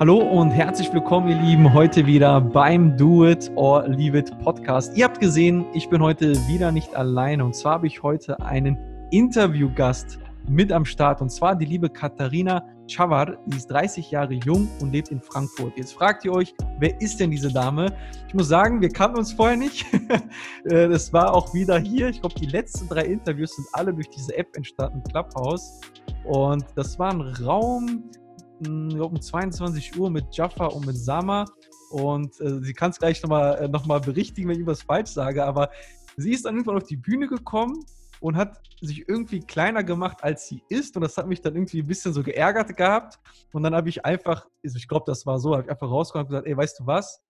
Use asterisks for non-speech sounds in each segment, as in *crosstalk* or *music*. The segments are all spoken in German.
Hallo und herzlich willkommen, ihr Lieben, heute wieder beim Do It or Leave It Podcast. Ihr habt gesehen, ich bin heute wieder nicht alleine und zwar habe ich heute einen Interviewgast mit am Start und zwar die liebe Katharina Chavar. Die ist 30 Jahre jung und lebt in Frankfurt. Jetzt fragt ihr euch, wer ist denn diese Dame? Ich muss sagen, wir kannten uns vorher nicht. *laughs* Äh, das war auch wieder hier. Ich glaube, die letzten drei Interviews sind alle durch diese App entstanden, Clubhouse. Und das war ein Raum, um 22 Uhr mit Jaffa und mit Sama. Und äh, sie kann es gleich nochmal äh, noch mal berichtigen, wenn ich was falsch sage. Aber sie ist dann irgendwann auf die Bühne gekommen und hat sich irgendwie kleiner gemacht, als sie ist. Und das hat mich dann irgendwie ein bisschen so geärgert gehabt. Und dann habe ich einfach, also ich glaube, das war so, habe ich einfach rausgekommen und gesagt, ey, weißt du was?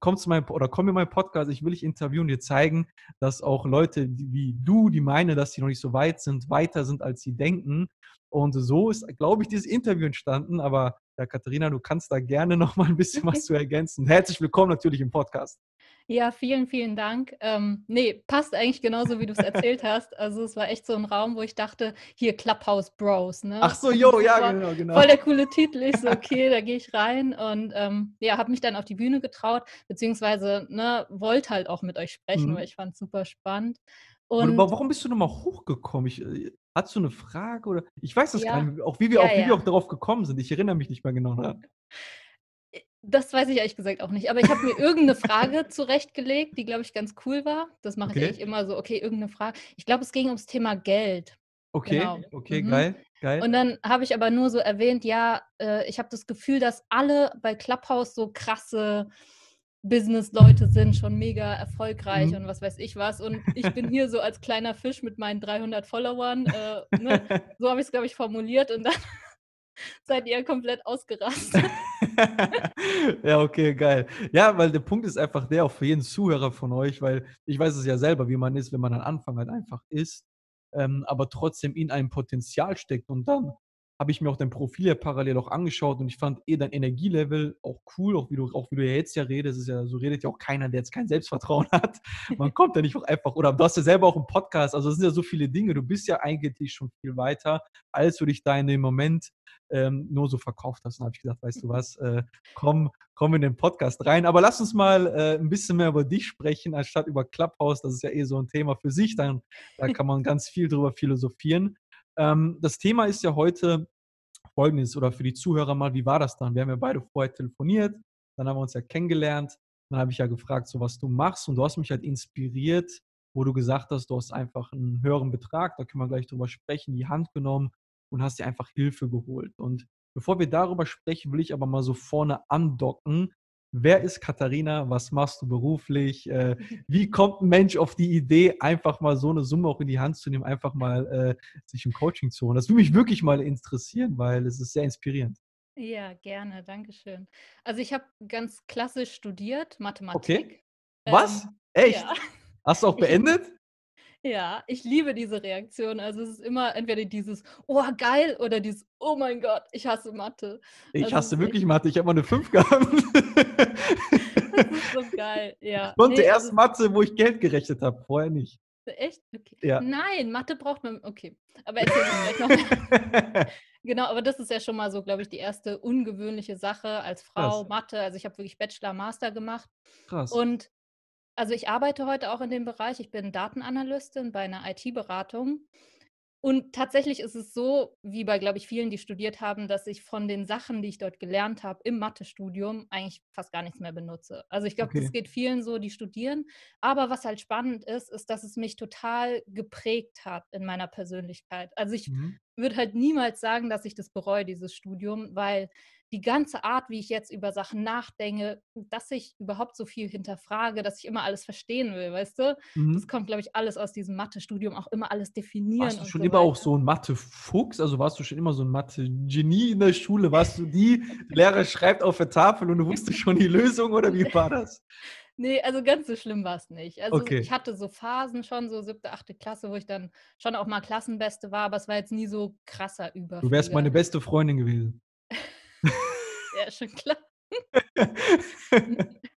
Komm zu meinem oder komm in meinen Podcast, ich will dich interviewen und dir zeigen, dass auch Leute wie du, die meinen, dass sie noch nicht so weit sind, weiter sind, als sie denken. Und so ist, glaube ich, dieses Interview entstanden. Aber ja, Katharina, du kannst da gerne noch mal ein bisschen was zu ergänzen. Herzlich willkommen natürlich im Podcast. Ja, vielen, vielen Dank. Ähm, nee, passt eigentlich genauso, wie du es erzählt hast. Also es war echt so ein Raum, wo ich dachte, hier Clubhouse Bros. Ne? Ach so, jo, ja, genau, genau. Voll der coole Titel. Ich so, *laughs* okay, da gehe ich rein und ähm, ja, habe mich dann auf die Bühne getraut, beziehungsweise ne, wollte halt auch mit euch sprechen, mhm. weil ich fand es super spannend. Und warum bist du nochmal hochgekommen? Ich, äh, hast du eine Frage oder? Ich weiß das ja. gar nicht, auch wie wir, ja, auch, wie ja. wir auch darauf gekommen sind. Ich erinnere mich nicht mehr genau daran. *laughs* Das weiß ich ehrlich gesagt auch nicht. Aber ich habe mir irgendeine Frage *laughs* zurechtgelegt, die, glaube ich, ganz cool war. Das mache okay. ich eigentlich immer so, okay, irgendeine Frage. Ich glaube, es ging ums Thema Geld. Okay, genau. okay, mhm. geil, geil. Und dann habe ich aber nur so erwähnt, ja, äh, ich habe das Gefühl, dass alle bei Clubhouse so krasse Business-Leute sind, schon mega erfolgreich mhm. und was weiß ich was. Und ich bin hier so als kleiner Fisch mit meinen 300 Followern. Äh, ne? *laughs* So habe ich es, glaube ich, formuliert. Und dann seid ihr komplett ausgerastet. *laughs* ja, okay, geil. Ja, weil der Punkt ist einfach der, auch für jeden Zuhörer von euch, weil ich weiß es ja selber, wie man ist, wenn man am Anfang halt einfach ist, ähm, aber trotzdem in einem Potenzial steckt und dann habe ich mir auch dein Profil ja parallel auch angeschaut und ich fand eh dein Energielevel auch cool, auch wie du, auch wie du ja jetzt ja redest. ist ja, so redet ja auch keiner, der jetzt kein Selbstvertrauen *laughs* hat. Man kommt ja nicht auch einfach, oder du hast ja selber auch einen Podcast, also es sind ja so viele Dinge. Du bist ja eigentlich schon viel weiter, als du dich da in dem Moment ähm, nur so verkauft hast. Und habe ich gesagt, weißt du was, äh, komm, komm in den Podcast rein. Aber lass uns mal äh, ein bisschen mehr über dich sprechen, anstatt über Clubhouse. Das ist ja eh so ein Thema für sich. Dann, da kann man ganz viel drüber philosophieren. Ähm, das Thema ist ja heute folgendes oder für die Zuhörer mal, wie war das dann? Wir haben ja beide vorher telefoniert, dann haben wir uns ja kennengelernt. Dann habe ich ja gefragt, so was du machst und du hast mich halt inspiriert, wo du gesagt hast, du hast einfach einen höheren Betrag, da können wir gleich drüber sprechen, die Hand genommen und hast dir einfach Hilfe geholt. Und bevor wir darüber sprechen, will ich aber mal so vorne andocken, Wer ist Katharina? Was machst du beruflich? Äh, wie kommt ein Mensch auf die Idee, einfach mal so eine Summe auch in die Hand zu nehmen, einfach mal äh, sich ein Coaching zu holen? Das würde mich wirklich mal interessieren, weil es ist sehr inspirierend. Ja, gerne, danke schön. Also ich habe ganz klassisch studiert, Mathematik. Okay. Was? Ähm, Echt? Ja. Hast du auch *laughs* beendet? Ja, ich liebe diese Reaktion. Also es ist immer entweder dieses Oh geil oder dieses Oh mein Gott, ich hasse Mathe. Ich also hasse wirklich echt... Mathe. Ich habe mal eine 5 *laughs* gehabt. *laughs* das ist so geil, ja. Ich konnte nee, erst also... Mathe, wo ich Geld gerechnet habe, vorher nicht. Echt? Okay. Ja. Nein, Mathe braucht man. Okay. Aber erzähl mir gleich noch. *laughs* genau, aber das ist ja schon mal so, glaube ich, die erste ungewöhnliche Sache als Frau, Krass. Mathe. Also ich habe wirklich Bachelor, Master gemacht. Krass. Und also ich arbeite heute auch in dem Bereich. Ich bin Datenanalystin bei einer IT-Beratung. Und tatsächlich ist es so, wie bei, glaube ich, vielen, die studiert haben, dass ich von den Sachen, die ich dort gelernt habe im Mathestudium, eigentlich fast gar nichts mehr benutze. Also ich glaube, okay. das geht vielen so, die studieren. Aber was halt spannend ist, ist, dass es mich total geprägt hat in meiner Persönlichkeit. Also ich mhm. würde halt niemals sagen, dass ich das bereue, dieses Studium, weil die ganze Art, wie ich jetzt über Sachen nachdenke, dass ich überhaupt so viel hinterfrage, dass ich immer alles verstehen will, weißt du? Mhm. Das kommt, glaube ich, alles aus diesem Mathe-Studium, auch immer alles definieren. Warst du schon so immer weiter. auch so ein Mathe-Fuchs? Also warst du schon immer so ein Mathe-Genie in der Schule? Warst du die, Lehrer schreibt auf der Tafel und du wusstest schon die Lösung oder wie war das? *laughs* Nee, also ganz so schlimm war es nicht. Also okay. ich hatte so Phasen schon, so siebte, achte Klasse, wo ich dann schon auch mal Klassenbeste war, aber es war jetzt nie so krasser Überflieger. Du wärst meine beste Freundin gewesen. Ja, schon klar. *laughs*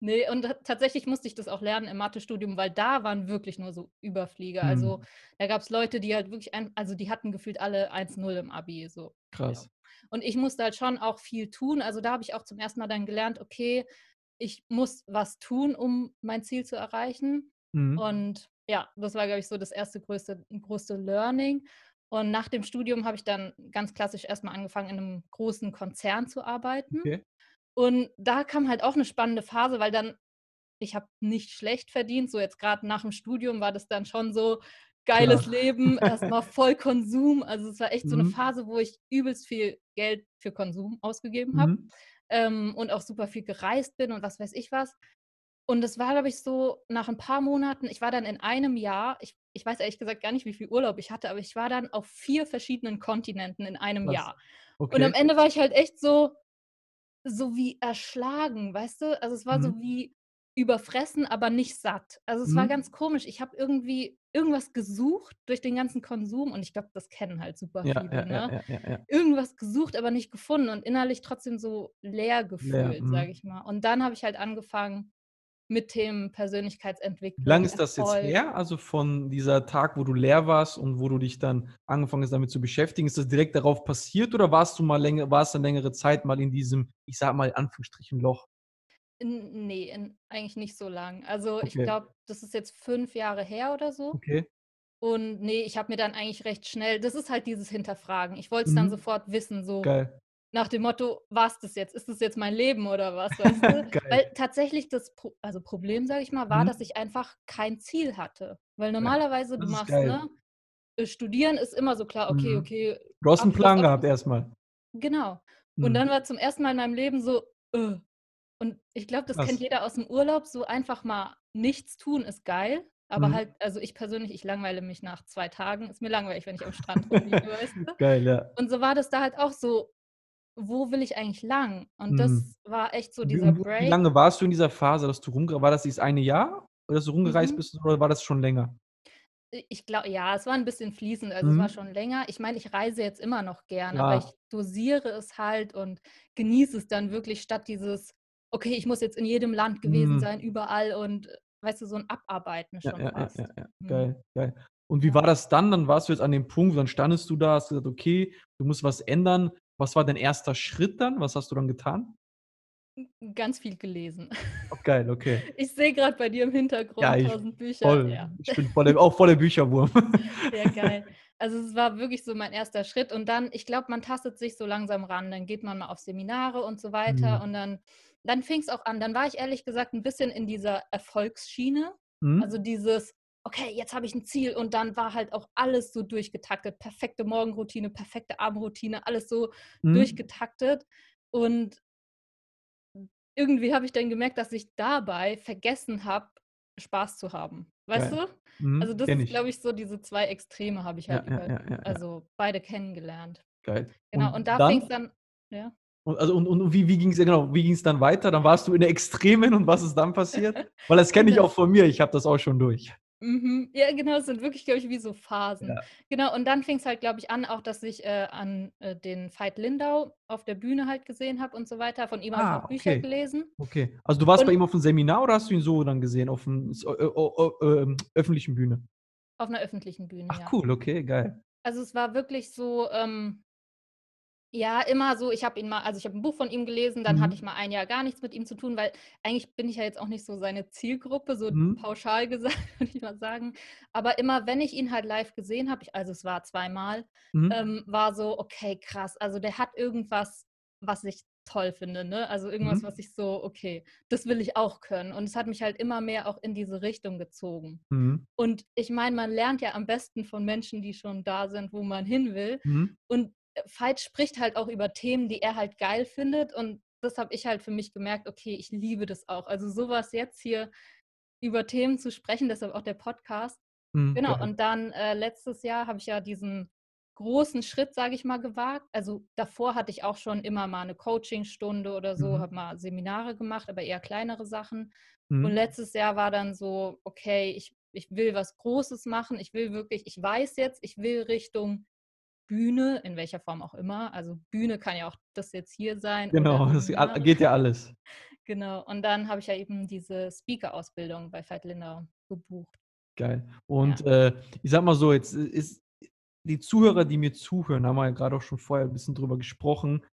Nee, und tatsächlich musste ich das auch lernen im Mathestudium, weil da waren wirklich nur so Überflieger. Mhm. Also da gab es Leute, die halt wirklich, ein, also die hatten gefühlt alle 1-0 im Abi. So. Krass. Ja. Und ich musste halt schon auch viel tun. Also da habe ich auch zum ersten Mal dann gelernt, okay, ich muss was tun, um mein Ziel zu erreichen. Mhm. Und ja, das war, glaube ich, so das erste größte, größte Learning. Und nach dem Studium habe ich dann ganz klassisch erstmal angefangen, in einem großen Konzern zu arbeiten. Okay. Und da kam halt auch eine spannende Phase, weil dann, ich habe nicht schlecht verdient. So jetzt gerade nach dem Studium war das dann schon so geiles Klar. Leben, erstmal *laughs* voll Konsum. Also es war echt mhm. so eine mhm. Phase, wo ich übelst viel Geld für Konsum ausgegeben habe. Mhm. Ähm, und auch super viel gereist bin und was weiß ich was. Und es war, glaube ich, so nach ein paar Monaten, ich war dann in einem Jahr, ich, ich weiß ehrlich gesagt gar nicht, wie viel Urlaub ich hatte, aber ich war dann auf vier verschiedenen Kontinenten in einem Was? Jahr. Okay. Und am Ende war ich halt echt so, so wie erschlagen, weißt du? Also es war mhm. so wie überfressen, aber nicht satt. Also es mhm. war ganz komisch. Ich habe irgendwie irgendwas gesucht durch den ganzen Konsum und ich glaube, das kennen halt super ja, viele. Ja, ne? ja, irgendwas gesucht, aber nicht gefunden und innerlich trotzdem so leer gefühlt, mhm. sage ich mal. Und dann habe ich halt angefangen, mit Themen Persönlichkeitsentwicklung. Wie lange ist das jetzt her? Also von dieser Tag, wo du leer warst und wo du dich dann angefangen hast, damit zu beschäftigen, ist das direkt darauf passiert oder warst du mal länger, warst du längere Zeit mal in diesem, ich sag mal, Anführungsstrichen Loch? In, nee, in, eigentlich nicht so lang. Also okay. ich glaube, das ist jetzt fünf Jahre her oder so. Okay. Und nee, ich habe mir dann eigentlich recht schnell, das ist halt dieses Hinterfragen. Ich wollte es mhm. dann sofort wissen, so. Geil nach dem Motto, was das jetzt? Ist das jetzt mein Leben oder was? Weißt du? *laughs* Weil tatsächlich das Pro also Problem, sage ich mal, war, mhm. dass ich einfach kein Ziel hatte. Weil normalerweise ja, du machst, ne? Äh, studieren ist immer so klar, okay, mhm. okay. Du hast einen Plan gehabt erstmal. Genau. Mhm. Und dann war zum ersten Mal in meinem Leben so, äh. und ich glaube, das was? kennt jeder aus dem Urlaub, so einfach mal nichts tun ist geil. Aber mhm. halt, also ich persönlich, ich langweile mich nach zwei Tagen. Ist mir langweilig, wenn ich am Strand rumliege, weißt du? *laughs* Geil, ja. Und so war das da halt auch so, wo will ich eigentlich lang? Und das mhm. war echt so dieser wie, Break. Wie lange warst du in dieser Phase, dass du rumgereist War das dieses eine Jahr, oder dass du rumgereist mhm. bist, oder war das schon länger? Ich glaube, ja, es war ein bisschen fließend, also mhm. es war schon länger. Ich meine, ich reise jetzt immer noch gern, ja. aber ich dosiere es halt und genieße es dann wirklich statt dieses, okay, ich muss jetzt in jedem Land gewesen mhm. sein, überall und weißt du, so ein Abarbeiten schon ja, fast. Ja, ja, ja, mhm. geil, geil. Und wie war das dann? Dann warst du jetzt an dem Punkt, dann standest du da, hast gesagt, okay, du musst was ändern. Was war dein erster Schritt dann? Was hast du dann getan? Ganz viel gelesen. Oh, geil, okay. *laughs* Ich sehe gerade bei dir im Hintergrund ja, tausend Bücher. Voll, ja. Ich bin voll, auch voller Bücherwurm. *laughs* Ja, geil. *laughs* Also es war wirklich so mein erster Schritt. Und dann, ich glaube, man tastet sich so langsam ran. Dann geht man mal auf Seminare und so weiter. Mhm. Und dann, dann fing es auch an. Dann war ich ehrlich gesagt ein bisschen in dieser Erfolgsschiene. Mhm. Also dieses, okay, jetzt habe ich ein Ziel und dann war halt auch alles so durchgetaktet. Perfekte Morgenroutine, perfekte Abendroutine, alles so mhm. durchgetaktet. Und irgendwie habe ich dann gemerkt, dass ich dabei vergessen habe, Spaß zu haben. Weißt Geil. du? Mhm, also das ist, glaube ich, so diese zwei Extreme habe ich halt ja, über, ja, ja, also beide kennengelernt. Geil. Genau, und, und da fing es dann, ja. Und, also, und, und wie, wie ging es genau, wie dann weiter? Dann warst du in der Extremen und was ist dann passiert? Weil das kenne ich genau. auch von mir, ich habe das auch schon durch. Mhm. Ja, genau, es sind wirklich, glaube ich, wie so Phasen. Ja. Genau, und dann fing es halt, glaube ich, an, auch, dass ich äh, an äh, den Veit Lindau auf der Bühne halt gesehen habe und so weiter. Von ihm habe ich ah, auch Bücher gelesen. Okay. Also du warst und, bei ihm auf einem Seminar oder hast du ihn so dann gesehen, auf einer äh, öffentlichen Bühne? Auf einer öffentlichen Bühne, Ach ja. cool, okay, geil. Also es war wirklich so, ähm, ja, immer so, ich habe ihn mal also, ich habe ein Buch von ihm gelesen, dann hatte mhm. ich mal ein Jahr gar nichts mit ihm zu tun, weil eigentlich bin ich ja jetzt auch nicht so seine Zielgruppe, so Mhm. pauschal *laughs* gesagt, würde ich mal sagen. Aber immer, wenn ich ihn halt live gesehen habe, also, es war zweimal, Mhm. ähm, war so: „Okay, krass, also, der hat irgendwas, was ich toll finde, ne? Also, irgendwas, Mhm. was ich so: „Okay, das will ich auch können.“ Und es hat mich halt immer mehr auch in diese Richtung gezogen. Mhm. Und ich meine, man lernt ja am besten von Menschen, die schon da sind, wo man hin will. Mhm. Und Veit spricht halt auch über Themen, die er halt geil findet. Und das habe ich halt für mich gemerkt, okay, ich liebe das auch. Also sowas jetzt hier über Themen zu sprechen, deshalb auch der Podcast. Mhm, genau, ja. und dann äh, letztes Jahr habe ich ja diesen großen Schritt, sage ich mal, gewagt. Also davor hatte ich auch schon immer mal eine Coachingstunde oder so, mhm. habe mal Seminare gemacht, aber eher kleinere Sachen. Mhm. Und letztes Jahr war dann so, okay, ich, ich will was Großes machen, ich will wirklich, ich weiß jetzt, ich will Richtung Bühne, in welcher Form auch immer. Also Bühne kann ja auch das jetzt hier sein. Genau, das geht ja alles. Genau, und dann habe ich ja eben diese Speaker-Ausbildung bei Veit Lindau gebucht. Geil. Und ja. äh, ich sag mal so, jetzt ist die Zuhörer, die mir zuhören, haben wir ja gerade auch schon vorher ein bisschen drüber gesprochen.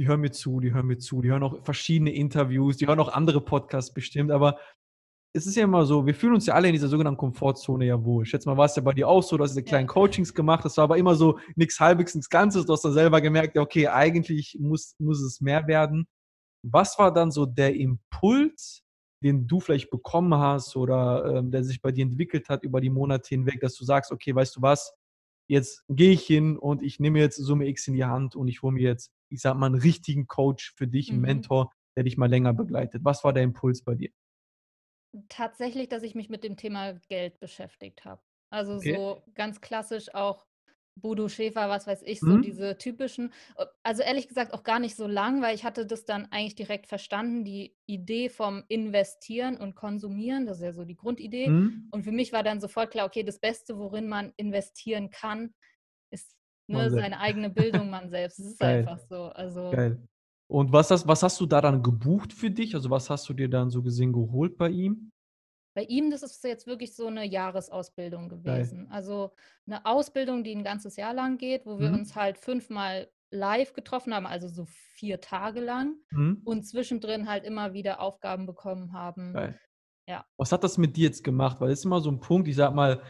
Die hören mir zu, die hören mir zu, die hören auch verschiedene Interviews, die hören auch andere Podcasts bestimmt, aber es ist ja immer so, wir fühlen uns ja alle in dieser sogenannten Komfortzone ja wohl. Ich schätze mal, war es ja bei dir auch so, du hast diese kleinen ja. Coachings gemacht, das war aber immer so nichts halbwegs, nichts Ganzes. Du hast dann selber gemerkt, ja, okay, eigentlich muss, muss es mehr werden. Was war dann so der Impuls, den du vielleicht bekommen hast oder ähm, der sich bei dir entwickelt hat über die Monate hinweg, dass du sagst, okay, weißt du was, jetzt gehe ich hin und ich nehme jetzt Summe X in die Hand und ich hole mir jetzt, ich sag mal, einen richtigen Coach für dich, einen mhm. Mentor, der dich mal länger begleitet. Was war der Impuls bei dir? Tatsächlich, dass ich mich mit dem Thema Geld beschäftigt habe. Also okay. so ganz klassisch auch Bodo Schäfer, was weiß ich, so mhm. diese typischen. Äh, also ehrlich gesagt auch gar nicht so lang, weil ich hatte das dann eigentlich direkt verstanden, die Idee vom Investieren und Konsumieren, das ist ja so die Grundidee. Mhm. Und für mich war dann sofort klar, okay, das Beste, worin man investieren kann, ist ne, seine eigene Bildung, man selbst. Es ist *laughs* Geil. einfach so. Also Geil. Und was hast, was hast du da dann gebucht für dich? Also was hast du dir dann so gesehen geholt bei ihm? Bei ihm, das ist jetzt wirklich so eine Jahresausbildung gewesen. Geil. Also eine Ausbildung, die ein ganzes Jahr lang geht, wo wir mhm. uns halt fünfmal live getroffen haben, also so vier Tage lang mhm. und zwischendrin halt immer wieder Aufgaben bekommen haben. Geil. Ja. Was hat das mit dir jetzt gemacht? Weil es ist immer so ein Punkt, ich sag mal,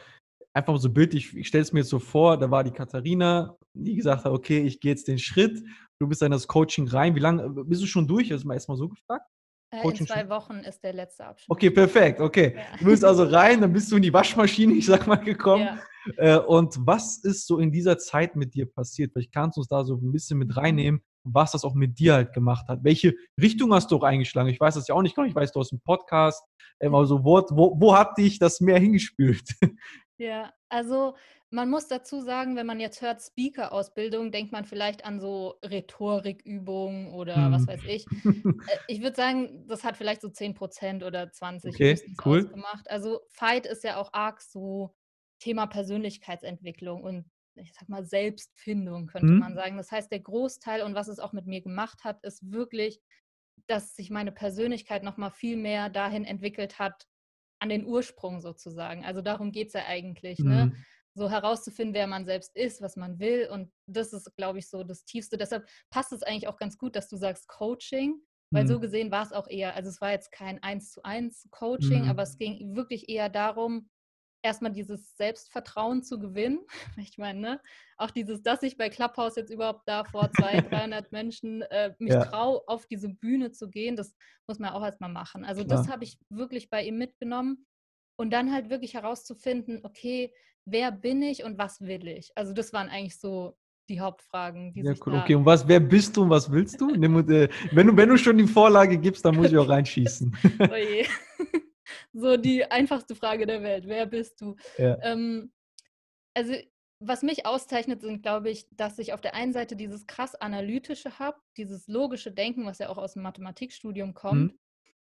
einfach so bildlich, ich stelle es mir jetzt so vor, da war die Katharina, die gesagt hat, okay, ich gehe jetzt den Schritt, du bist in das Coaching rein. Wie lange bist du schon durch? Das ist mal erstmal so gefragt. Äh, in zwei Wochen ist der letzte Abschnitt. Okay, perfekt, okay. Ja. Du bist also rein, dann bist du in die Waschmaschine, ich sag mal, gekommen. Ja. Äh, und was ist so in dieser Zeit mit dir passiert? Vielleicht kannst du uns da so ein bisschen mit reinnehmen, was das auch mit dir halt gemacht hat. Welche Richtung hast du auch eingeschlagen? Ich weiß das ja auch nicht genau, ich weiß, du hast einen Podcast, ähm, also wo, wo, wo hat dich das mehr hingespült? Ja, also man muss dazu sagen, wenn man jetzt hört Speaker-Ausbildung, denkt man vielleicht an so Rhetorikübungen oder hm. was weiß ich. *laughs* Äh, ich würde sagen, das hat vielleicht so 10% oder 20 okay, cool. ausgemacht. Also Fight ist ja auch arg so Thema Persönlichkeitsentwicklung und ich sag mal Selbstfindung, könnte hm. man sagen. Das heißt, der Großteil und was es auch mit mir gemacht hat, ist wirklich, dass sich meine Persönlichkeit nochmal viel mehr dahin entwickelt hat, an den Ursprung sozusagen. Also darum geht es ja eigentlich. Ne? Mhm. Ne? so herauszufinden, wer man selbst ist, was man will. Und das ist, glaube ich, so das Tiefste. Deshalb passt es eigentlich auch ganz gut, dass du sagst Coaching, weil mhm. so gesehen war es auch eher, also es war jetzt kein eins zu eins Coaching, mhm. aber es ging wirklich eher darum, erstmal dieses Selbstvertrauen zu gewinnen. *laughs* Ich meine, ne? auch dieses, dass ich bei Clubhouse jetzt überhaupt da vor 200, 300 *laughs* Menschen äh, mich ja. traue, auf diese Bühne zu gehen, das muss man auch erstmal machen. Also Klar. das habe ich wirklich bei ihm mitgenommen. Und dann halt wirklich herauszufinden, okay, wer bin ich und was will ich? Also das waren eigentlich so die Hauptfragen. Die ja, cool. Okay, und was, wer bist du und was willst du? wenn, du wenn du schon die Vorlage gibst, dann muss ich auch reinschießen. *laughs* oh je. So die einfachste Frage der Welt. Wer bist du? Ja. Ähm, also was mich auszeichnet, sind, glaube ich, dass ich auf der einen Seite dieses krass analytische habe, dieses logische Denken, was ja auch aus dem Mathematikstudium kommt. Mhm.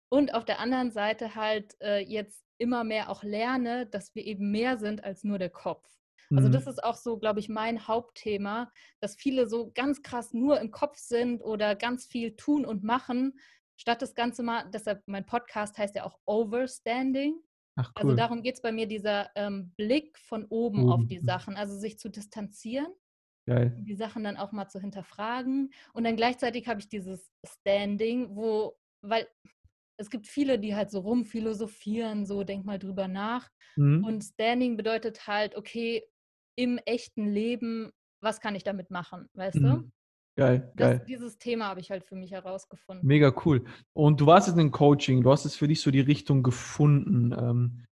Und auf der anderen Seite halt äh, jetzt immer mehr auch lerne, dass wir eben mehr sind als nur der Kopf. Also das mhm. ist auch so, glaube ich, mein Hauptthema, dass viele so ganz krass nur im Kopf sind oder ganz viel tun und machen, statt das Ganze mal, deshalb mein Podcast heißt ja auch Overstanding. Ach, also cool. Also darum geht es bei mir, dieser ähm, Blick von oben, oben auf die Sachen, also sich zu distanzieren. Geil. Die Sachen dann auch mal zu hinterfragen. Und dann gleichzeitig habe ich dieses Standing, wo, weil es gibt viele, die halt so rumphilosophieren, so denk mal drüber nach. Mhm. Und Standing bedeutet halt, okay, im echten Leben, was kann ich damit machen, weißt mhm. du? Geil, das, geil. Dieses Thema habe ich halt für mich herausgefunden. Mega cool. Und du warst jetzt in Coaching, du hast jetzt für dich so die Richtung gefunden. Ähm,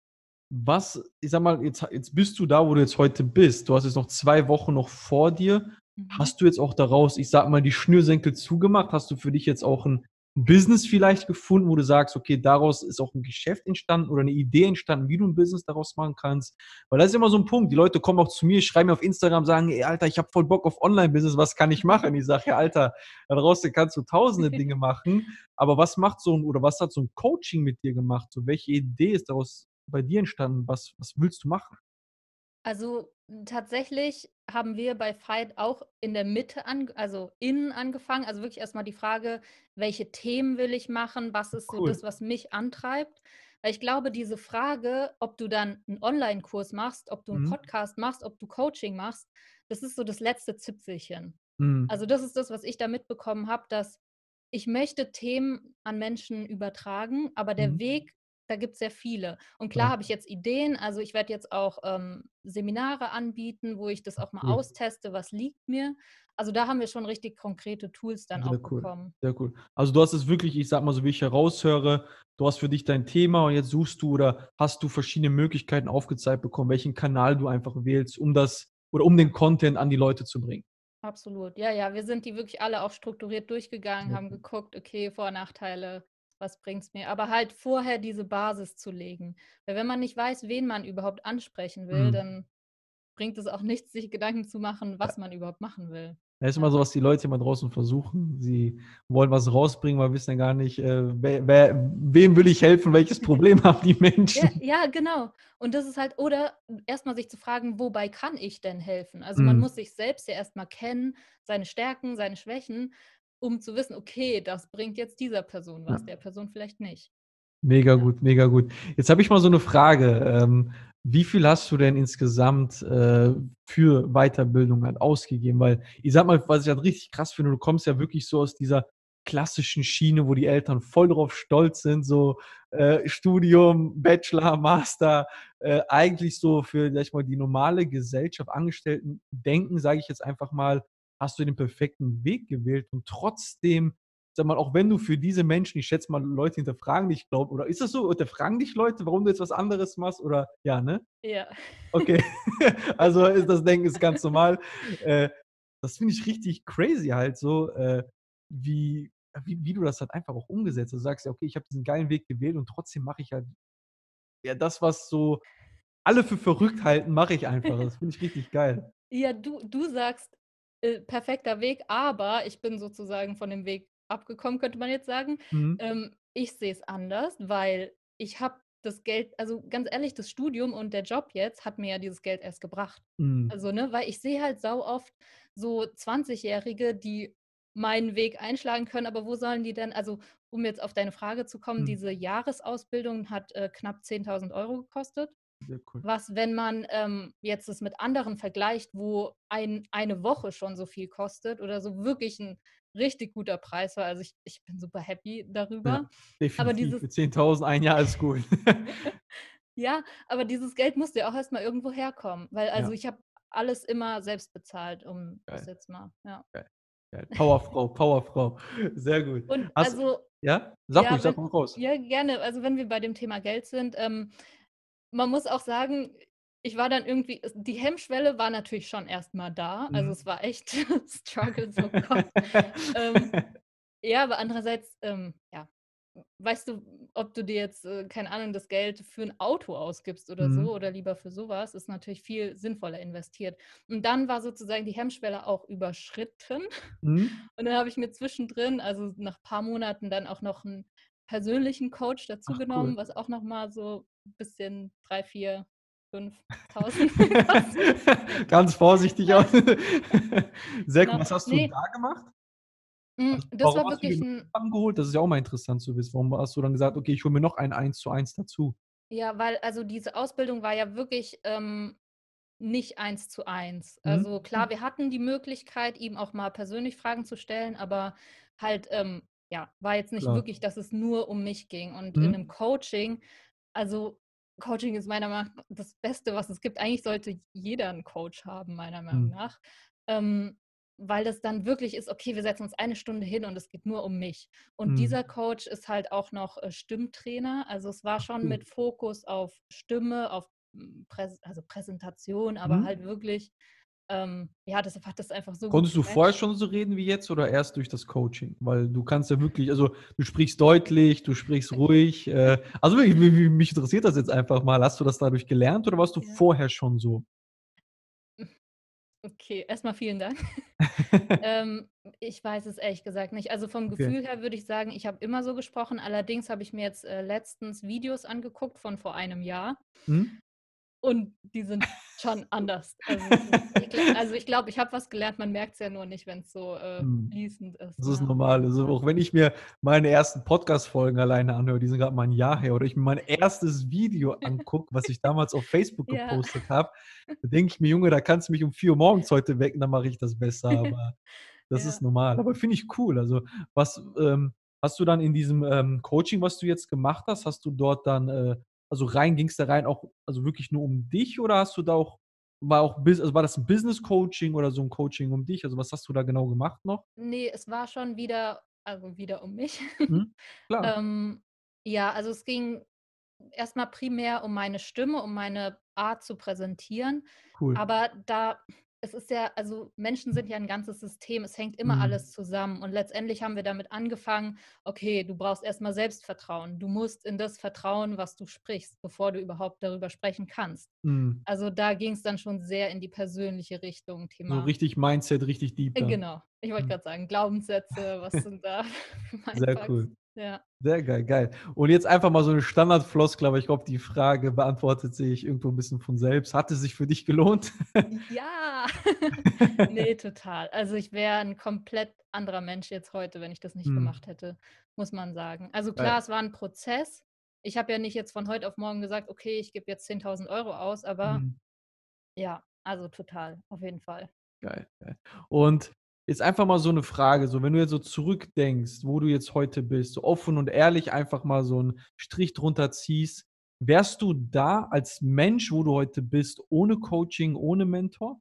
was, ich sag mal, jetzt, jetzt bist du da, wo du jetzt heute bist. Du hast jetzt noch zwei Wochen noch vor dir. Mhm. Hast du jetzt auch daraus, ich sag mal, die Schnürsenkel zugemacht? Hast du für dich jetzt auch ein ein Business vielleicht gefunden, wo du sagst, okay, daraus ist auch ein Geschäft entstanden oder eine Idee entstanden, wie du ein Business daraus machen kannst? Weil das ist immer so ein Punkt. Die Leute kommen auch zu mir, schreiben mir auf Instagram, sagen, ey, Alter, ich habe voll Bock auf Online-Business, was kann ich machen? Ich sage, ja, Alter, da draußen kannst du tausende *laughs* Dinge machen, aber was macht so ein, oder was hat so ein Coaching mit dir gemacht? So, welche Idee ist daraus bei dir entstanden? Was, was willst du machen? Also, tatsächlich haben wir bei Fight auch in der Mitte an also, innen angefangen. Also, wirklich erst mal die Frage: „Welche Themen will ich machen? Was ist so Cool. das, was mich antreibt?“ Weil ich glaube, diese Frage, ob du dann 'n Onlinekurs machst, ob du 'n Mhm. Podcast machst, ob du Coaching machst, das ist so das letzte Zipfelchen. Mhm. Also, das ist das, was ich da mitbekommen habe, dass ich möchte Themen an Menschen übertragen, aber der Mhm. Weg, da gibt's sehr viele. Und klar Ja. habe ich jetzt Ideen. Also, ich werde jetzt auch, ähm, Seminare anbieten, wo ich das auch mal cool. austeste, was liegt mir. Also, da haben wir schon richtig konkrete Tools dann Sehr auch cool, bekommen. sehr cool. Also, du hast es wirklich ich sage mal so, wie ich heraushöre, du hast für dich dein Thema und jetzt suchst du oder hast du verschiedene Möglichkeiten aufgezeigt bekommen, welchen Kanal du einfach wählst, um das oder um den Content an die Leute zu bringen. Absolut. Ja, ja, wir sind die wirklich alle auch strukturiert durchgegangen, Sehr haben geguckt: „Okay, Vor Nachteile, was bringt's mir?“ Aber halt vorher diese Basis zu legen. Weil wenn man nicht weiß, wen man überhaupt ansprechen will, Mhm. dann bringt es auch nichts, sich Gedanken zu machen, Ja. was man überhaupt machen will. Ja, ist immer Ja. so, was die Leute immer draußen versuchen. Sie wollen was rausbringen, aber wissen ja gar nicht, äh, wer wer wem will ich helfen? Welches Problem haben die *laughs* Ja, Menschen? ja, genau. Und das ist halt oder erst mal sich zu fragen: „Wobei kann ich denn helfen?“ Also, man Mhm. muss sich selbst ja erst mal kennen, seine Stärken, seine Schwächen, um zu wissen: „Okay, das bringt jetzt dieser Person was, Ja. der Person vielleicht nicht.“ Mega gut, mega gut. Jetzt habe ich mal so 'ne Frage, ähm, wie viel hast du denn insgesamt, äh, für Weiterbildung halt ausgegeben? Weil ich sage mal, was ich halt richtig krass finde, du kommst ja wirklich so aus dieser klassischen Schiene, wo die Eltern voll drauf stolz sind, so, äh, Studium, Bachelor, Master, äh, eigentlich so für, sage ich mal, die normale Gesellschaft Angestellten-Denken, sage ich jetzt einfach mal, hast du den perfekten Weg gewählt und trotzdem, sage mal, auch wenn du für diese Menschen ich schätze mal, Leute hinterfragen dich, glaube oder ist das so? Hinterfragen dich Leute, warum du jetzt was anderes machst oder ja, ne? Ja. Okay. *laughs* *laughs* Also, ist das Denken ist ganz normal. Äh, das finde ich richtig crazy halt so, äh, wie wie wie du das halt einfach auch umgesetzt hast. Du sagst ja: „Okay, ich habe diesen geilen Weg gewählt und trotzdem mache ich halt ja, das, was so alle für verrückt halten, mache ich einfach.“ Das finde ich richtig geil. Ja, du du sagst, äh, perfekter Weg, aber ich bin sozusagen von dem Weg abgekommen, könnte man jetzt sagen. Mhm. Ähm, ich sehe es anders, weil ich habe das Geld also, ganz ehrlich, das Studium und der Job jetzt hat mir ja dieses Geld erst gebracht. Mhm. Also, ne, weil ich sehe halt sau oft so Zwanzigjährige, die meinen Weg einschlagen können, aber wo sollen die denn also, um jetzt auf deine Frage zu kommen, Mhm. diese Jahresausbildung hat, äh, knapp 10.000 € gekostet. Cool. Was, wenn man, ähm, jetzt das mit anderen vergleicht, wo ein eine Woche schon so viel kostet oder so wirklich 'n richtig guter Preis war. Also, ich ich bin super happy Ja, darüber. Aber definitiv. dieses Für 10.000 ein Jahr ist cool. *laughs* Ja, aber dieses Geld musste ja auch erst mal irgendwo herkommen, weil also, Ja. ich habe alles immer selbst bezahlt, um das Geil. jetzt mal ja. Geil, geil. Powerfrau, Powerfrau. Sehr gut. Und Hast also ja? Sag ja, ruhig, sag mal raus. ja, gerne. Also, wenn wir bei dem Thema Geld sind, ähm, man muss auch sagen, ich war dann irgendwie die Hemmschwelle war natürlich schon erst mal da. Also, Mhm. es war echt *laughs* Struggle, oh *laughs* Gott. Ähm, ja, aber andererseits, ähm, ja, weißt du, ob du dir jetzt, äh, keine Ahnung, das Geld für 'n Auto ausgibst oder so Mhm. oder lieber für so was, ist natürlich viel sinnvoller investiert. Und dann war sozusagen die Hemmschwelle auch überschritten. Mhm. Und dann habe ich mir zwischendrin, also, nach paar Monaten dann auch noch 'n persönlichen Coach dazu Ach cool. genommen, was auch noch mal so bisschen 3, 4, 5.000 gekostet Ganz vorsichtig aus. *laughs* Sehr. Genau. Was hast du Ne. da gemacht? Hm, Also, das war du wirklich 'n geholt? Das ist ja auch mal interessant zu wissen. Warum hast du dann gesagt: „Okay, ich hole mir noch ein Eins-zu-eins dazu?“ Ja, weil also, diese Ausbildung war ja wirklich, ähm, nicht Eins-zu-eins. Mhm. Also, klar, wir hatten die Möglichkeit, ihm auch mal persönlich Fragen zu stellen, aber halt, ähm, ja, war jetzt nicht Klar. wirklich, dass es nur um mich ging. Und in 'nem Mhm. Coaching also, Coaching ist meiner Meinung nach das Beste, was es gibt. Eigentlich sollte jeder 'n Coach haben, meiner Meinung Mhm. nach, ähm, weil das dann wirklich ist: „Okay, wir setzen uns eine Stunde hin und es geht nur um mich.“ Und Mhm. dieser Coach ist halt auch noch, äh, Stimmtrainer. Also, es war schon mit Fokus auf Stimme, auf, hm, Präs also, Präsentation, aber Mhm. halt wirklich, ähm, ja, deshalb hat das einfach so gut Konntest du vorher schon so reden wie jetzt oder erst durch das Coaching? Weil du kannst ja wirklich also, du sprichst deutlich, du sprichst ruhig, *laughs* äh also, wirklich, mi mi mich interessiert das jetzt einfach mal. Hast du das dadurch gelernt oder warst du Ja. vorher schon so? *laughs* Okay, erst mal vielen Dank. *laughs* Ähm, ich weiß es ehrlich gesagt nicht. Also, vom Okay. Gefühl her würde ich sagen, ich habe immer so gesprochen. Allerdings habe ich mir jetzt, äh, letztens Videos angeguckt von vor einem Jahr Mhm. und die sind schon *laughs* anders. *laughs* Also, ich, also ich glaube, ich habe was gelernt, man merkt es ja nur nicht, wenn es so äh, hm. fließend ist. Das ist normal. Also auch wenn ich mir meine ersten Podcast-Folgen alleine anhöre, die sind gerade mal ein Jahr her, oder ich mir mein erstes Video *laughs* angucke, was ich damals auf Facebook gepostet ja. habe, da denke ich mir, Junge, da kannst du mich um 4 Uhr morgens heute wecken, dann mache ich das besser. Aber das ja. ist normal. Aber finde ich cool. Also was ähm, hast du dann in diesem ähm, Coaching, was du jetzt gemacht hast, hast du dort dann äh, also rein ging es da rein auch also wirklich nur um dich oder hast du da auch war auch also war das ein Business Coaching oder so ein Coaching um dich? Also, was hast du da genau gemacht noch? Ne, es war schon wieder also wieder um mich. Mhm, *laughs* klar. ähm, ja, also es ging erstmal primär um meine Stimme, um meine Art zu präsentieren. Cool. Aber da es ist ja, also Menschen sind ja ein ganzes System, es hängt immer mhm. alles zusammen. Und letztendlich haben wir damit angefangen, okay, du brauchst erstmal Selbstvertrauen. Du musst in das vertrauen, was du sprichst, bevor du überhaupt darüber sprechen kannst. Mhm. Also da ging es dann schon sehr in die persönliche Richtung. Thema. So richtig Mindset, richtig deep. Dann. Genau. Ich wollte mhm. gerade sagen, Glaubenssätze, was sind da? *laughs* sehr cool. Ja. Sehr geil, geil. Und jetzt einfach mal so eine Standardfloskel, aber ich glaube, die Frage beantwortet sich irgendwo ein bisschen von selbst. Hat es sich für dich gelohnt? Ja, *laughs* nee, total. Also ich wäre ein komplett anderer Mensch jetzt heute, wenn ich das nicht hm. gemacht hätte, muss man sagen. Also klar, ja. es war ein Prozess. Ich habe ja nicht jetzt von heute auf morgen gesagt, okay, ich gebe jetzt 10.000 Euro aus, aber hm. ja, also total, auf jeden Fall. Geil, geil. Und Jetzt einfach mal so eine Frage, so wenn du jetzt so zurückdenkst, wo du jetzt heute bist, so offen und ehrlich einfach mal so einen Strich drunter ziehst, wärst du da als Mensch, wo du heute bist, ohne Coaching, ohne Mentor?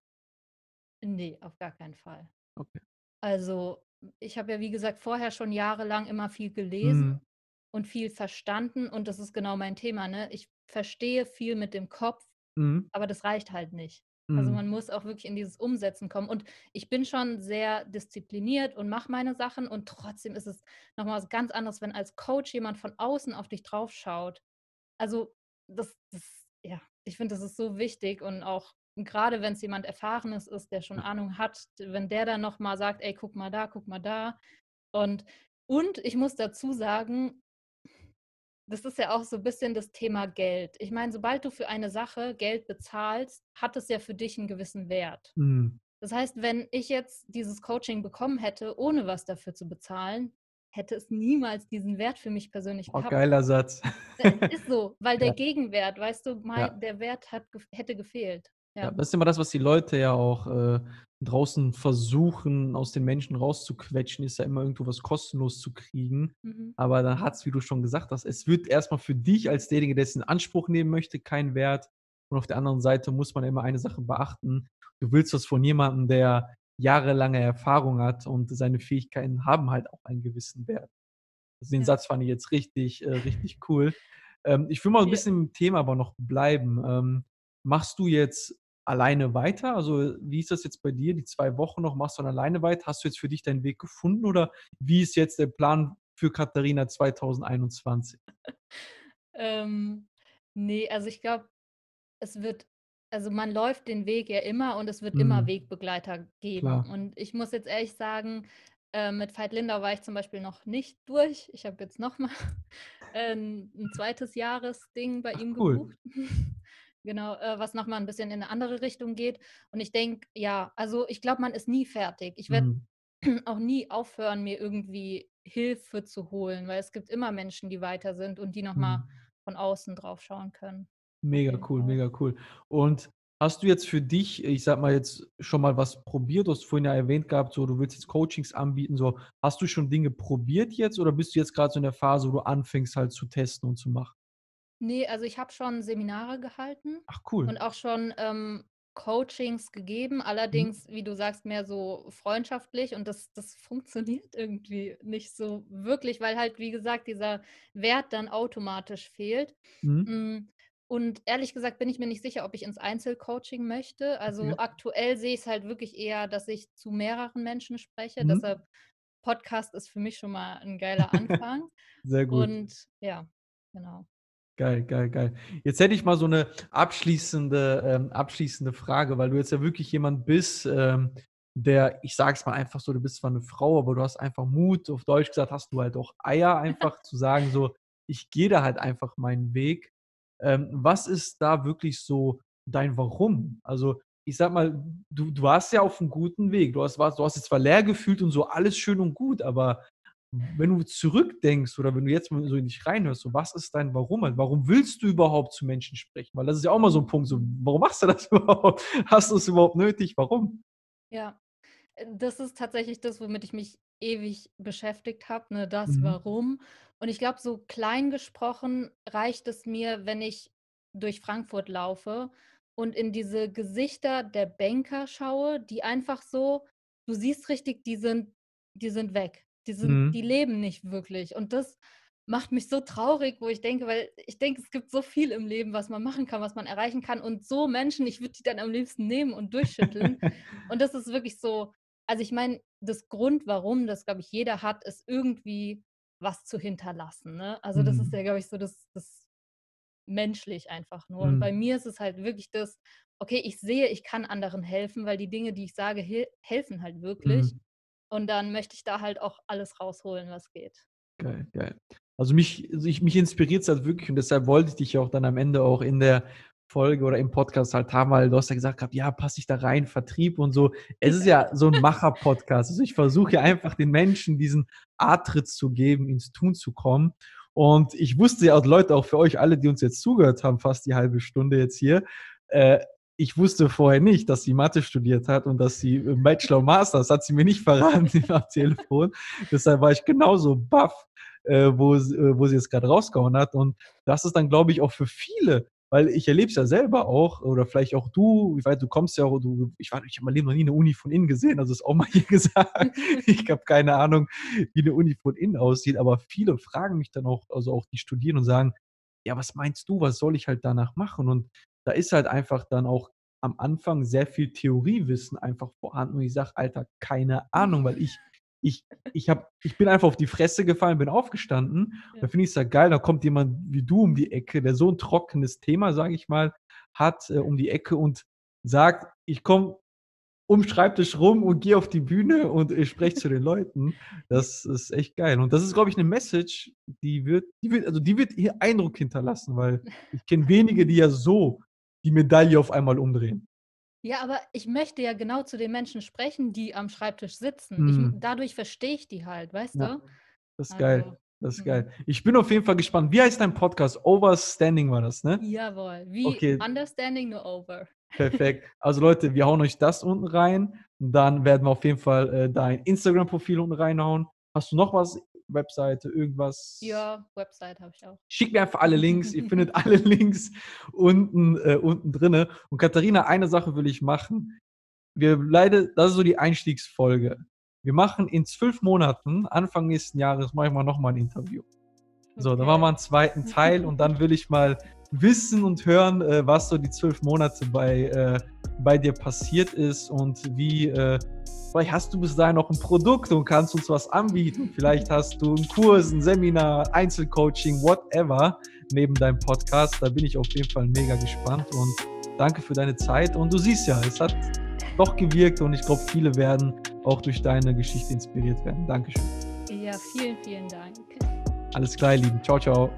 Nee, auf gar keinen Fall. Okay. Also, ich habe ja, wie gesagt, vorher schon jahrelang immer viel gelesen Mhm. und viel verstanden und das ist genau mein Thema, ne? Ich verstehe viel mit dem Kopf, Mhm. aber das reicht halt nicht. Also mhm. man muss auch wirklich in dieses Umsetzen kommen. Und ich bin schon sehr diszipliniert und mache meine Sachen und trotzdem ist es nochmal was ganz anderes, wenn als Coach jemand von außen auf dich drauf schaut. Also das, das ja, ich finde, das ist so wichtig und auch gerade wenn es jemand Erfahrenes ist, der schon Ahnung hat, wenn der dann nochmal sagt, ey, guck mal da, guck mal da. Und, und ich muss dazu sagen, das ist ja auch so ein bisschen das Thema Geld. Ich meine, sobald du für eine Sache Geld bezahlst, hat es ja für dich einen gewissen Wert. Mhm. Das heißt, wenn ich jetzt dieses Coaching bekommen hätte, ohne was dafür zu bezahlen, hätte es niemals diesen Wert für mich persönlich oh, gehabt. Geiler Satz. Äh, ist so, weil *laughs* der ja. Gegenwert, weißt du, mein, ja. der Wert hat, hätte gefehlt. Ja. ja. das ist immer das, was die Leute ja auch äh, draußen versuchen, aus den Menschen rauszuquetschen, ist ja immer irgendwo was kostenlos zu kriegen. Mhm. Aber dann hat es, wie du schon gesagt hast, es wird erstmal für dich als derjenige, der es in Anspruch nehmen möchte, keinen Wert. Und auf der anderen Seite muss man immer eine Sache beachten. Du willst was von jemandem, der jahrelange Erfahrung hat und seine Fähigkeiten haben halt auch einen gewissen Wert. Also den ja. Satz fand ich jetzt richtig, äh, richtig cool. Ähm, ich will mal ein bisschen im Thema aber noch bleiben. Ähm, machst du jetzt alleine weiter? Also wie ist das jetzt bei dir? Die zwei Wochen noch machst du dann alleine weiter? Hast du jetzt für dich deinen Weg gefunden oder wie ist jetzt der Plan für Katharina 2021? ähm, nee, also ich glaube, es wird, also man läuft den Weg ja immer und es wird mhm. immer Wegbegleiter geben. Klar. Und ich muss jetzt ehrlich sagen, äh, mit Veit Lindau war ich zum Beispiel noch nicht durch. Ich habe jetzt nochmal *laughs* äh, ein zweites Jahresding bei Ach, ihm cool. gebucht. *laughs* Genau, äh, was nochmal ein bisschen in eine andere Richtung geht. Und ich denke, ja, also ich glaube, man ist nie fertig. Ich werde mhm. *clears throat* auch nie aufhören, mir irgendwie Hilfe zu holen, weil es gibt immer Menschen, die weiter sind und die nochmal mhm. von außen drauf schauen können. Mega cool, Fall. mega cool. Und hast du jetzt für dich, ich sag mal jetzt schon mal was probiert? Du hast vorhin ja erwähnt gehabt, so du willst jetzt Coachings anbieten, so hast du schon Dinge probiert jetzt oder bist du jetzt gerade so in der Phase, wo du anfängst halt zu testen und zu machen? Nee, also ich habe schon Seminare gehalten Ach cool. und auch schon, ähm, Coachings gegeben, Mhm. allerdings, wie du sagst, mehr so freundschaftlich und das das funktioniert irgendwie nicht so wirklich, weil halt, wie gesagt, dieser Wert dann automatisch fehlt. Mhm. Hm, und ehrlich gesagt bin ich mir nicht sicher, ob ich ins Einzelcoaching möchte. Also, Okay. aktuell sehe ich es halt wirklich eher, dass ich zu mehreren Menschen spreche. Mhm. Deshalb Podcast ist für mich schon mal ein geiler Anfang. *laughs* Sehr gut. Und ja, genau. Geil, geil, geil. Jetzt hätte ich mal so eine abschließende, ähm, abschließende Frage, weil du jetzt ja wirklich jemand bist, ähm, der, ich sage es mal einfach so, du bist zwar eine Frau, aber du hast einfach Mut. Auf Deutsch gesagt hast du halt auch Eier, einfach zu sagen, so, ich gehe da halt einfach meinen Weg. Ähm, was ist da wirklich so dein Warum? Also ich sag mal, du, du warst ja auf einem guten Weg. Du hast, warst, du hast es zwar leer gefühlt und so, alles schön und gut, aber wenn du zurückdenkst oder wenn du jetzt mal so in dich reinhörst, so was ist dein Warum? Also, warum willst du überhaupt zu Menschen sprechen? Weil das ist ja auch mal so ein Punkt, so warum machst du das *laughs* überhaupt? Hast du es überhaupt nötig? Warum? Ja, äh, das ist tatsächlich das, womit ich mich ewig beschäftigt habe, ne, das Mhm. Warum. Und ich glaube, so klein gesprochen reicht es mir, wenn ich durch Frankfurt laufe und in diese Gesichter der Banker schaue, die einfach so du siehst richtig, die sind die sind weg. Die sind Mhm. die leben nicht wirklich. Und das macht mich so traurig, wo ich denke weil ich denke, es gibt so viel im Leben, was man machen kann, was man erreichen kann. Und so Menschen, ich würde die dann am liebsten nehmen und durchschütteln. *laughs* Und das ist wirklich so also, ich meine, das Grund, warum das, glaube ich, jeder hat, ist irgendwie was zu hinterlassen, ne? Also, das ist Mhm. ja, glaube ich, so das das menschlich einfach nur. Und bei Mhm. mir ist es halt wirklich das: Okay, ich sehe, ich kann anderen helfen, weil die Dinge, die ich sage, hel helfen halt wirklich. Mhm. Und dann möchte ich da halt auch alles rausholen, was geht. Geil, geil. Also mich also ich mich inspiriert's halt wirklich und deshalb wollte ich dich auch dann am Ende auch in der Folge oder im Podcast halt haben, weil du hast ja gesagt gehabt: „Ja, passe ich da rein, Vertrieb und so.“ Es ist ja so 'n Macher-Podcast. Also, ich versuche ja einfach den Menschen diesen Artritt zu geben, ins Tun zu kommen. Und ich wusste ja auch Leute, auch für euch alle, die uns jetzt zugehört haben, fast die halbe Stunde jetzt hier, äh, ich wusste vorher nicht, dass sie Mathe studiert hat und dass sie, äh, Bachelor und Master das hat sie mir nicht verraten *laughs* am Telefon. Deshalb war ich genauso baff, äh, wo äh, wo sie es grad rausgehauen hat. Und das ist dann, glaube ich, auch für viele weil ich erlebe es ja selber auch oder vielleicht auch du, ich weiß, du kommst ja auch du ich ich habe in meinem Leben noch nie 'ne Uni von innen gesehen, also ist auch mal hier *laughs* gesagt. Ich habe keine Ahnung, wie 'ne Uni von innen aussieht, aber viele fragen mich dann auch also auch die studieren und sagen: „Ja, was meinst du, was soll ich halt danach machen?“ Und da ist halt einfach dann auch am Anfang sehr viel Theoriewissen einfach vorhanden und ich sage: „Alter, keine Ahnung“, weil ich ich ich habe ich bin einfach auf die Fresse gefallen, bin aufgestanden. Da Ja. finde ich's ja geil, da kommt jemand wie du um die Ecke, der so 'n trockenes Thema, sage ich mal, hat, äh, um die Ecke und sagt: „Ich komme um Schreibtisch rum und gehe auf die Bühne und ich spreche zu den Leuten.“ Das ist echt geil. Und das ist, glaube ich, 'ne Message, die wird die wird also die wird hier Eindruck hinterlassen, weil ich kenne wenige, die ja so die Medaille auf einmal umdrehen. Ja, aber ich möchte ja genau zu den Menschen sprechen, die am Schreibtisch sitzen. Ich Mhm. dadurch verstehe ich die halt, weißt Ja, du? das ist geil. Also, Das ist mhm. geil. Ich bin auf jeden Fall gespannt. Wie heißt dein Podcast? Overstanding war das, ne? Jawohl, wie Okay. understanding, nur over. Perfekt. *laughs* Also Leute, wir hauen euch das unten rein. Dann werden wir auf jeden Fall, äh, dein Instagram-Profil unten reinhauen. Hast du noch was? Webseite, irgendwas? Ja, Website habe ich auch. Schickt mir einfach alle Links. Ihr *laughs* findet alle Links unten äh, unten drinne. Und Katharina, eine Sache will ich machen. Wir leider das ist so die Einstiegsfolge. Wir machen in 12 Monaten, Anfang nächsten Jahres, mache ich mal noch mal 'n Interview. So, dann machen wir Okay. 'n 2. Teil und dann will ich mal wissen und hören, äh, was so die 12 Monate bei äh, bei dir passiert ist und wie äh, vielleicht hast du bis dahin noch 'n Produkt und kannst uns was anbieten. Vielleicht hast du 'n Kurs, 'n Seminar, Einzelcoaching, whatever, neben deinem Podcast. Da bin ich auf jeden Fall mega gespannt und danke für deine Zeit. Und du siehst ja, es hat doch gewirkt und ich glaube, viele werden auch durch deine Geschichte inspiriert werden. Dankeschön. Ja, vielen, vielen Dank. Alles klar, ihr Lieben. Tschau, tschau.